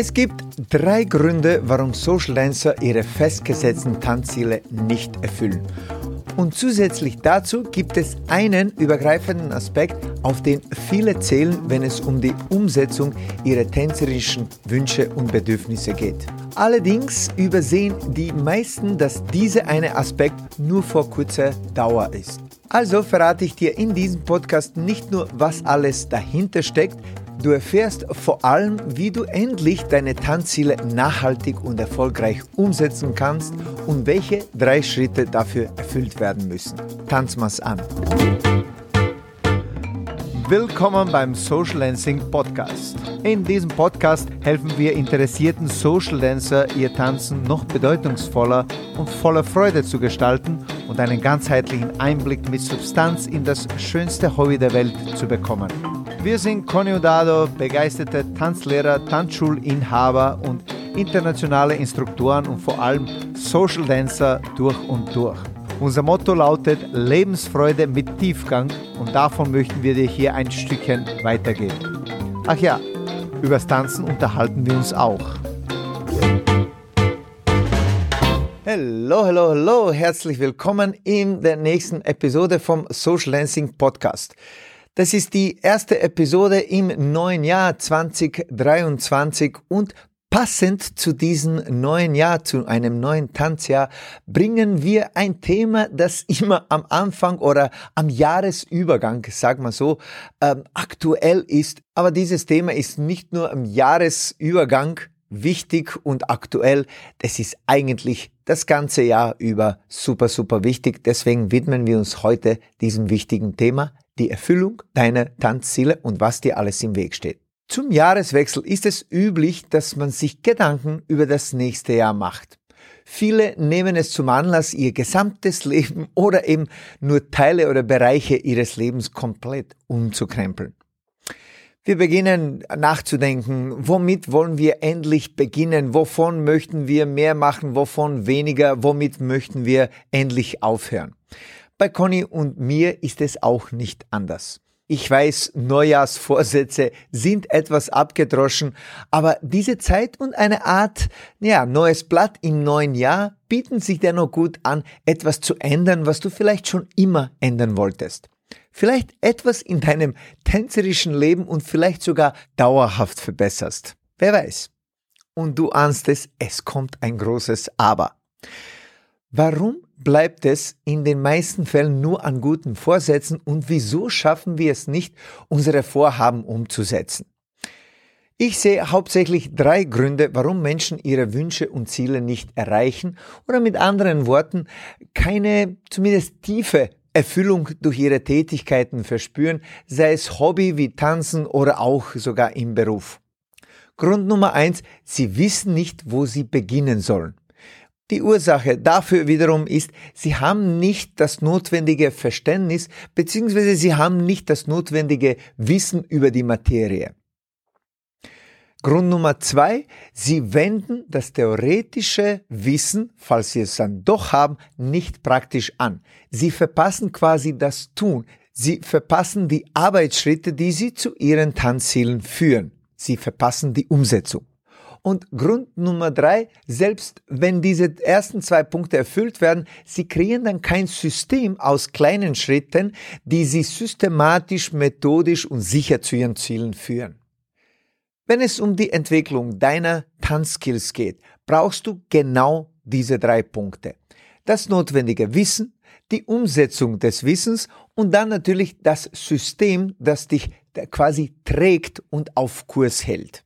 Es gibt drei Gründe, warum Social Dancer ihre festgesetzten Tanzziele nicht erfüllen. Und zusätzlich dazu gibt es einen übergreifenden Aspekt, auf den viele zählen, wenn es um die Umsetzung ihrer tänzerischen Wünsche und Bedürfnisse geht. Allerdings übersehen die meisten, dass dieser eine Aspekt nur vor kurzer Dauer ist. Also verrate ich dir in diesem Podcast nicht nur, was alles dahinter steckt, Du erfährst vor allem, wie du endlich deine Tanzziele nachhaltig und erfolgreich umsetzen kannst und welche drei Schritte dafür erfüllt werden müssen. Tanz mal's an. Willkommen beim Social Dancing Podcast. In diesem Podcast helfen wir interessierten Social Dancer, ihr Tanzen noch bedeutungsvoller und voller Freude zu gestalten und einen ganzheitlichen Einblick mit Substanz in das schönste Hobby der Welt zu bekommen. Wir sind Conny Udado, begeisterte Tanzlehrer, Tanzschulinhaber und internationale Instruktoren und vor allem Social Dancer durch und durch. Unser Motto lautet Lebensfreude mit Tiefgang und davon möchten wir dir hier ein Stückchen weitergeben. Ach ja, übers Tanzen unterhalten wir uns auch. Hallo, hallo, hallo, herzlich willkommen in der nächsten Episode vom Social Dancing Podcast. Das ist die erste Episode im neuen Jahr 2023 und Passend zu diesem neuen Jahr, zu einem neuen Tanzjahr, bringen wir ein Thema, das immer am Anfang oder am Jahresübergang, sag mal so, ähm, aktuell ist. Aber dieses Thema ist nicht nur am Jahresübergang wichtig und aktuell, das ist eigentlich das ganze Jahr über super, super wichtig. Deswegen widmen wir uns heute diesem wichtigen Thema, die Erfüllung deiner Tanzziele und was dir alles im Weg steht. Zum Jahreswechsel ist es üblich, dass man sich Gedanken über das nächste Jahr macht. Viele nehmen es zum Anlass, ihr gesamtes Leben oder eben nur Teile oder Bereiche ihres Lebens komplett umzukrempeln. Wir beginnen nachzudenken, womit wollen wir endlich beginnen, wovon möchten wir mehr machen, wovon weniger, womit möchten wir endlich aufhören. Bei Conny und mir ist es auch nicht anders. Ich weiß, Neujahrsvorsätze sind etwas abgedroschen, aber diese Zeit und eine Art, ja, neues Blatt im neuen Jahr bieten sich dennoch gut an, etwas zu ändern, was du vielleicht schon immer ändern wolltest. Vielleicht etwas in deinem tänzerischen Leben und vielleicht sogar dauerhaft verbesserst. Wer weiß. Und du ahnst es, es kommt ein großes Aber. Warum bleibt es in den meisten Fällen nur an guten Vorsätzen und wieso schaffen wir es nicht, unsere Vorhaben umzusetzen? Ich sehe hauptsächlich drei Gründe, warum Menschen ihre Wünsche und Ziele nicht erreichen oder mit anderen Worten keine zumindest tiefe Erfüllung durch ihre Tätigkeiten verspüren, sei es Hobby wie Tanzen oder auch sogar im Beruf. Grund Nummer eins, sie wissen nicht, wo sie beginnen sollen. Die Ursache dafür wiederum ist, sie haben nicht das notwendige Verständnis bzw. sie haben nicht das notwendige Wissen über die Materie. Grund Nummer zwei, sie wenden das theoretische Wissen, falls sie es dann doch haben, nicht praktisch an. Sie verpassen quasi das Tun. Sie verpassen die Arbeitsschritte, die sie zu ihren Tanzzielen führen. Sie verpassen die Umsetzung. Und Grund Nummer drei, selbst wenn diese ersten zwei Punkte erfüllt werden, sie kreieren dann kein System aus kleinen Schritten, die sie systematisch, methodisch und sicher zu ihren Zielen führen. Wenn es um die Entwicklung deiner Tanzskills geht, brauchst du genau diese drei Punkte. Das notwendige Wissen, die Umsetzung des Wissens und dann natürlich das System, das dich quasi trägt und auf Kurs hält.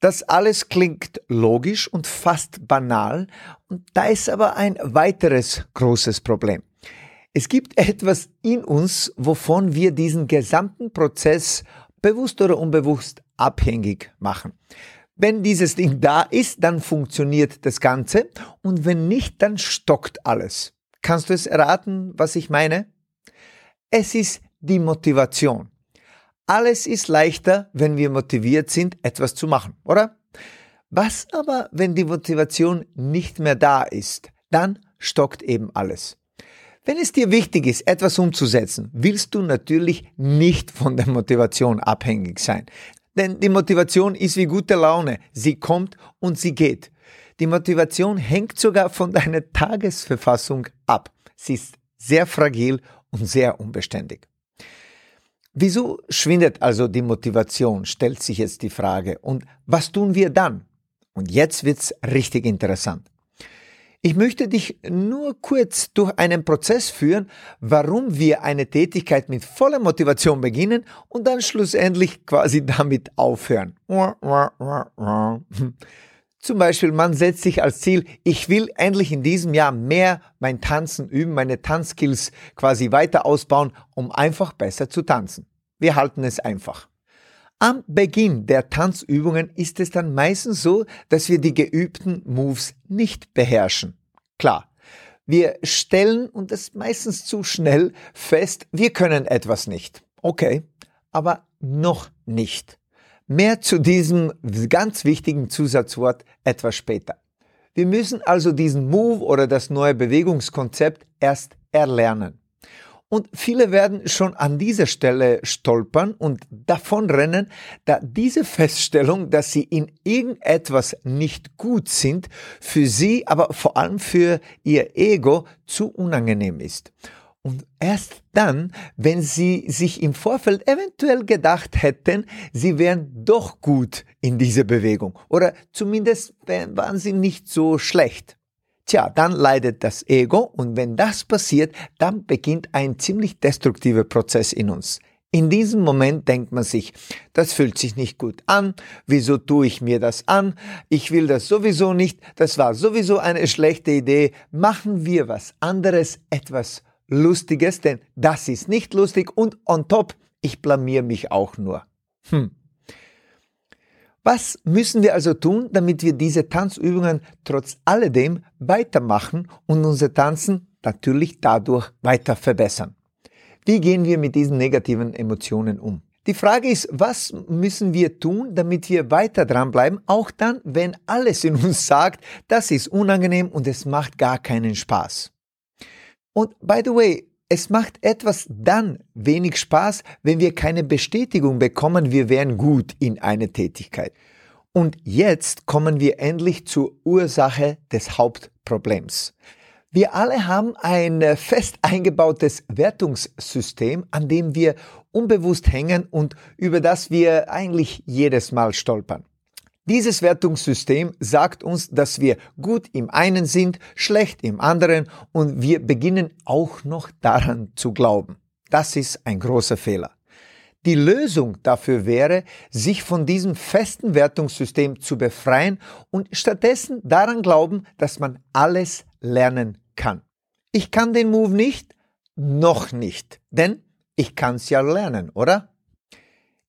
Das alles klingt logisch und fast banal und da ist aber ein weiteres großes Problem. Es gibt etwas in uns, wovon wir diesen gesamten Prozess bewusst oder unbewusst abhängig machen. Wenn dieses Ding da ist, dann funktioniert das Ganze und wenn nicht, dann stockt alles. Kannst du es erraten, was ich meine? Es ist die Motivation. Alles ist leichter, wenn wir motiviert sind, etwas zu machen, oder? Was aber, wenn die Motivation nicht mehr da ist? Dann stockt eben alles. Wenn es dir wichtig ist, etwas umzusetzen, willst du natürlich nicht von der Motivation abhängig sein. Denn die Motivation ist wie gute Laune. Sie kommt und sie geht. Die Motivation hängt sogar von deiner Tagesverfassung ab. Sie ist sehr fragil und sehr unbeständig. Wieso schwindet also die Motivation, stellt sich jetzt die Frage. Und was tun wir dann? Und jetzt wird's richtig interessant. Ich möchte dich nur kurz durch einen Prozess führen, warum wir eine Tätigkeit mit voller Motivation beginnen und dann schlussendlich quasi damit aufhören. Zum Beispiel, man setzt sich als Ziel, ich will endlich in diesem Jahr mehr mein Tanzen üben, meine Tanzskills quasi weiter ausbauen, um einfach besser zu tanzen. Wir halten es einfach. Am Beginn der Tanzübungen ist es dann meistens so, dass wir die geübten Moves nicht beherrschen. Klar, wir stellen, und das meistens zu schnell, fest, wir können etwas nicht. Okay, aber noch nicht. Mehr zu diesem ganz wichtigen Zusatzwort etwas später. Wir müssen also diesen Move oder das neue Bewegungskonzept erst erlernen. Und viele werden schon an dieser Stelle stolpern und davonrennen, da diese Feststellung, dass sie in irgendetwas nicht gut sind, für sie, aber vor allem für ihr Ego zu unangenehm ist. Und erst dann, wenn sie sich im Vorfeld eventuell gedacht hätten, sie wären doch gut in dieser Bewegung oder zumindest waren sie nicht so schlecht. Tja, dann leidet das Ego und wenn das passiert, dann beginnt ein ziemlich destruktiver Prozess in uns. In diesem Moment denkt man sich, das fühlt sich nicht gut an, wieso tue ich mir das an, ich will das sowieso nicht, das war sowieso eine schlechte Idee, machen wir was anderes, etwas Lustiges, denn das ist nicht lustig und on top, ich blamier mich auch nur. Hm. Was müssen wir also tun, damit wir diese Tanzübungen trotz alledem weitermachen und unser Tanzen natürlich dadurch weiter verbessern? Wie gehen wir mit diesen negativen Emotionen um? Die Frage ist, was müssen wir tun, damit wir weiter dranbleiben, auch dann, wenn alles in uns sagt, das ist unangenehm und es macht gar keinen Spaß. Und by the way, es macht etwas dann wenig Spaß, wenn wir keine Bestätigung bekommen, wir wären gut in einer Tätigkeit. Und jetzt kommen wir endlich zur Ursache des Hauptproblems. Wir alle haben ein fest eingebautes Wertungssystem, an dem wir unbewusst hängen und über das wir eigentlich jedes Mal stolpern. Dieses Wertungssystem sagt uns, dass wir gut im einen sind, schlecht im anderen und wir beginnen auch noch daran zu glauben. Das ist ein großer Fehler. Die Lösung dafür wäre, sich von diesem festen Wertungssystem zu befreien und stattdessen daran glauben, dass man alles lernen kann. Ich kann den Move nicht, noch nicht, denn ich kann es ja lernen, oder?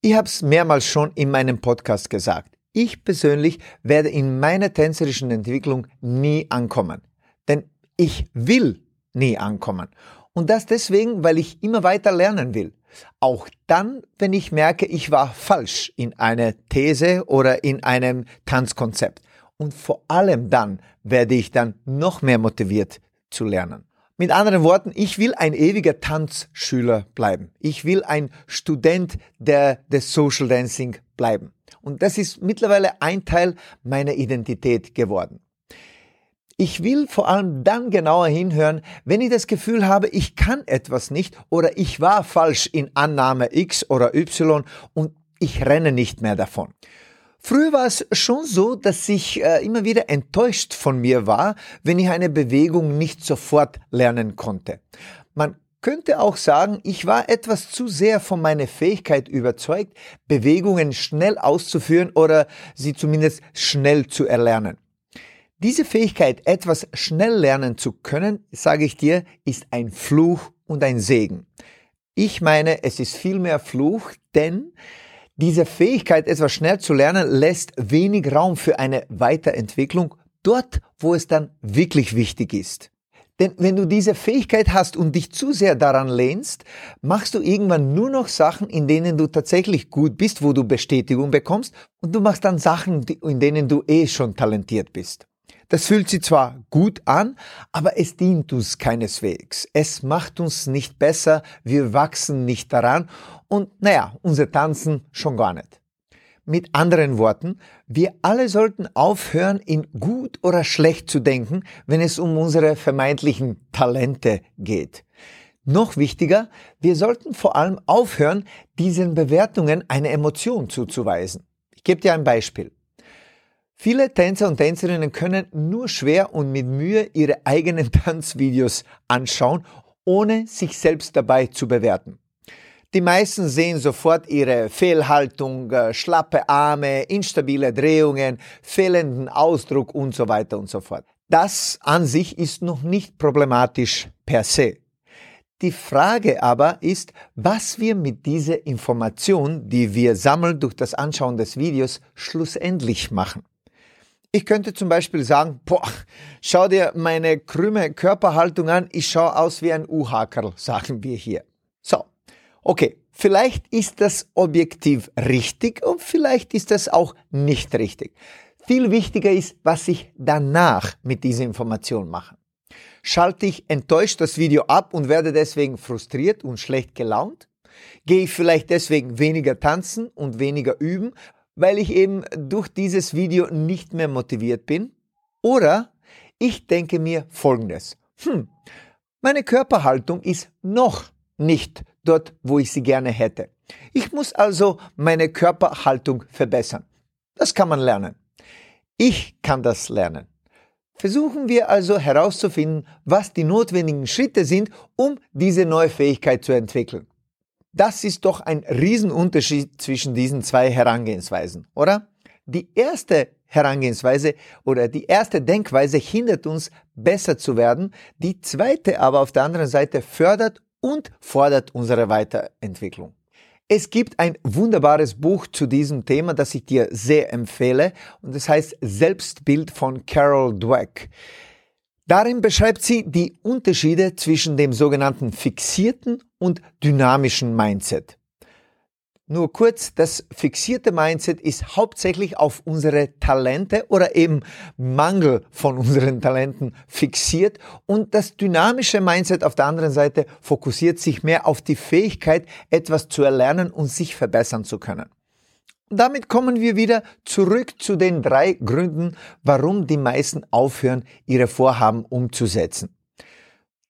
Ich habe es mehrmals schon in meinem Podcast gesagt. Ich persönlich werde in meiner tänzerischen Entwicklung nie ankommen. Denn ich will nie ankommen. Und das deswegen, weil ich immer weiter lernen will. Auch dann, wenn ich merke, ich war falsch in einer These oder in einem Tanzkonzept. Und vor allem dann werde ich dann noch mehr motiviert zu lernen. Mit anderen Worten, ich will ein ewiger Tanzschüler bleiben. Ich will ein Student der, des Social Dancing bleiben. Und das ist mittlerweile ein Teil meiner Identität geworden. Ich will vor allem dann genauer hinhören, wenn ich das Gefühl habe, ich kann etwas nicht oder ich war falsch in Annahme X oder Y und ich renne nicht mehr davon. Früher war es schon so, dass ich äh, immer wieder enttäuscht von mir war, wenn ich eine Bewegung nicht sofort lernen konnte. Man könnte auch sagen, ich war etwas zu sehr von meiner Fähigkeit überzeugt, Bewegungen schnell auszuführen oder sie zumindest schnell zu erlernen. Diese Fähigkeit, etwas schnell lernen zu können, sage ich dir, ist ein Fluch und ein Segen. Ich meine, es ist vielmehr Fluch, denn diese Fähigkeit, etwas schnell zu lernen, lässt wenig Raum für eine Weiterentwicklung dort, wo es dann wirklich wichtig ist. Denn wenn du diese Fähigkeit hast und dich zu sehr daran lehnst, machst du irgendwann nur noch Sachen, in denen du tatsächlich gut bist, wo du Bestätigung bekommst, und du machst dann Sachen, in denen du eh schon talentiert bist. Das fühlt sich zwar gut an, aber es dient uns keineswegs. Es macht uns nicht besser, wir wachsen nicht daran und naja, unser Tanzen schon gar nicht. Mit anderen Worten, wir alle sollten aufhören, in gut oder schlecht zu denken, wenn es um unsere vermeintlichen Talente geht. Noch wichtiger, wir sollten vor allem aufhören, diesen Bewertungen eine Emotion zuzuweisen. Ich gebe dir ein Beispiel. Viele Tänzer und Tänzerinnen können nur schwer und mit Mühe ihre eigenen Tanzvideos anschauen, ohne sich selbst dabei zu bewerten. Die meisten sehen sofort ihre Fehlhaltung, äh, schlappe Arme, instabile Drehungen, fehlenden Ausdruck und so weiter und so fort. Das an sich ist noch nicht problematisch per se. Die Frage aber ist, was wir mit dieser Information, die wir sammeln durch das Anschauen des Videos, schlussendlich machen. Ich könnte zum Beispiel sagen, boah, schau dir meine krümme Körperhaltung an, ich schaue aus wie ein U-Hakerl, sagen wir hier. Okay, vielleicht ist das objektiv richtig und vielleicht ist das auch nicht richtig. Viel wichtiger ist, was ich danach mit dieser Information mache schalte ich enttäuscht das Video ab und werde deswegen frustriert und schlecht gelaunt? Gehe ich vielleicht deswegen weniger tanzen und weniger üben, weil ich eben durch dieses Video nicht mehr motiviert bin? Oder ich denke mir Folgendes. Hm, meine Körperhaltung ist noch nicht dort, wo ich sie gerne hätte. Ich muss also meine Körperhaltung verbessern. Das kann man lernen. Ich kann das lernen. Versuchen wir also herauszufinden, was die notwendigen Schritte sind, um diese neue Fähigkeit zu entwickeln. Das ist doch ein Riesenunterschied zwischen diesen zwei Herangehensweisen, oder? Die erste Herangehensweise oder die erste Denkweise hindert uns, besser zu werden, die zweite aber auf der anderen Seite fördert und fordert unsere Weiterentwicklung. Es gibt ein wunderbares Buch zu diesem Thema, das ich dir sehr empfehle und es heißt Selbstbild von Carol Dweck. Darin beschreibt sie die Unterschiede zwischen dem sogenannten fixierten und dynamischen Mindset. Nur kurz, das fixierte Mindset ist hauptsächlich auf unsere Talente oder eben Mangel von unseren Talenten fixiert und das dynamische Mindset auf der anderen Seite fokussiert sich mehr auf die Fähigkeit, etwas zu erlernen und sich verbessern zu können. damit kommen wir wieder zurück zu den drei Gründen, warum die meisten aufhören, ihre Vorhaben umzusetzen.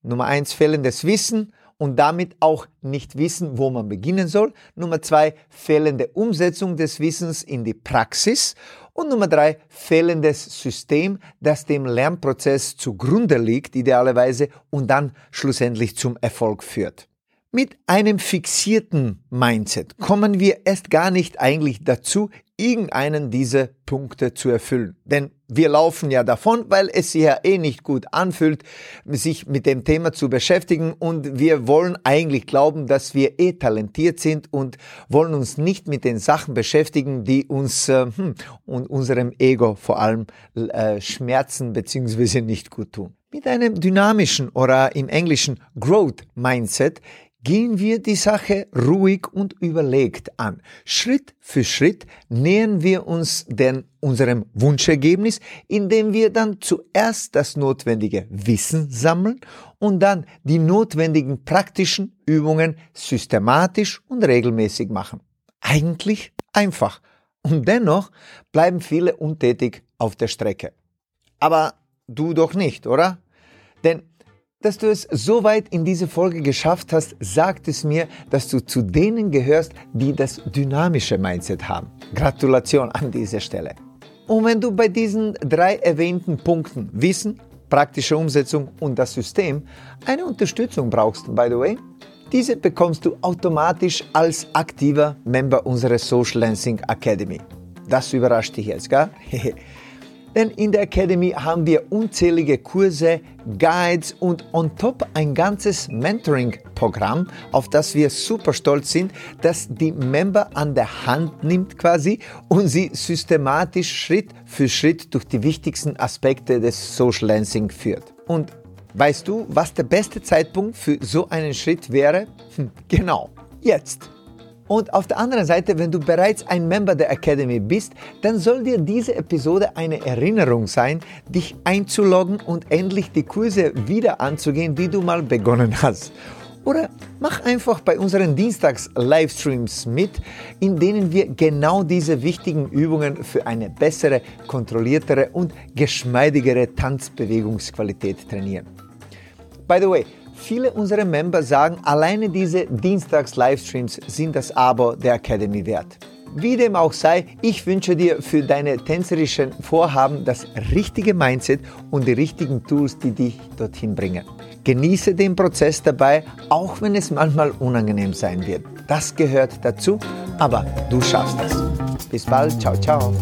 Nummer eins, fehlendes Wissen und damit auch nicht wissen, wo man beginnen soll. Nummer zwei, fehlende Umsetzung des Wissens in die Praxis. Und Nummer drei, fehlendes System, das dem Lernprozess zugrunde liegt, idealerweise, und dann schlussendlich zum Erfolg führt. Mit einem fixierten Mindset kommen wir erst gar nicht eigentlich dazu, irgendeinen dieser Punkte zu erfüllen. Denn wir laufen ja davon, weil es sich ja eh nicht gut anfühlt, sich mit dem Thema zu beschäftigen und wir wollen eigentlich glauben, dass wir eh talentiert sind und wollen uns nicht mit den Sachen beschäftigen, die uns äh, hm, und unserem Ego vor allem äh, schmerzen bzw. nicht gut tun. Mit einem dynamischen oder im Englischen Growth Mindset gehen wir die Sache ruhig und überlegt an. Schritt für Schritt nähern wir uns denn unserem Wunschergebnis, indem wir dann zuerst das notwendige Wissen sammeln und dann die notwendigen praktischen Übungen systematisch und regelmäßig machen. Eigentlich einfach. Und dennoch bleiben viele untätig auf der Strecke. Aber du doch nicht, oder? Denn dass du es so weit in diese Folge geschafft hast, sagt es mir, dass du zu denen gehörst, die das dynamische Mindset haben. Gratulation an dieser Stelle. Und wenn du bei diesen drei erwähnten Punkten Wissen, praktische Umsetzung und das System eine Unterstützung brauchst, by the way, diese bekommst du automatisch als aktiver Member unserer Social Lansing Academy. Das überrascht dich jetzt, gell? Denn in der Academy haben wir unzählige Kurse, Guides und on top ein ganzes Mentoring-Programm, auf das wir super stolz sind, das die Member an der Hand nimmt quasi und sie systematisch Schritt für Schritt durch die wichtigsten Aspekte des Social Lansing führt. Und weißt du, was der beste Zeitpunkt für so einen Schritt wäre? Genau, jetzt. Und auf der anderen Seite, wenn du bereits ein Member der Academy bist, dann soll dir diese Episode eine Erinnerung sein, dich einzuloggen und endlich die Kurse wieder anzugehen, die du mal begonnen hast. Oder mach einfach bei unseren Dienstags-Livestreams mit, in denen wir genau diese wichtigen Übungen für eine bessere, kontrolliertere und geschmeidigere Tanzbewegungsqualität trainieren. By the way, viele unserer Member sagen, alleine diese Dienstags-Livestreams sind das Abo der Academy wert. Wie dem auch sei, ich wünsche dir für deine tänzerischen Vorhaben das richtige Mindset und die richtigen Tools, die dich dorthin bringen. Genieße den Prozess dabei, auch wenn es manchmal unangenehm sein wird. Das gehört dazu, aber du schaffst es. Bis bald, ciao, ciao.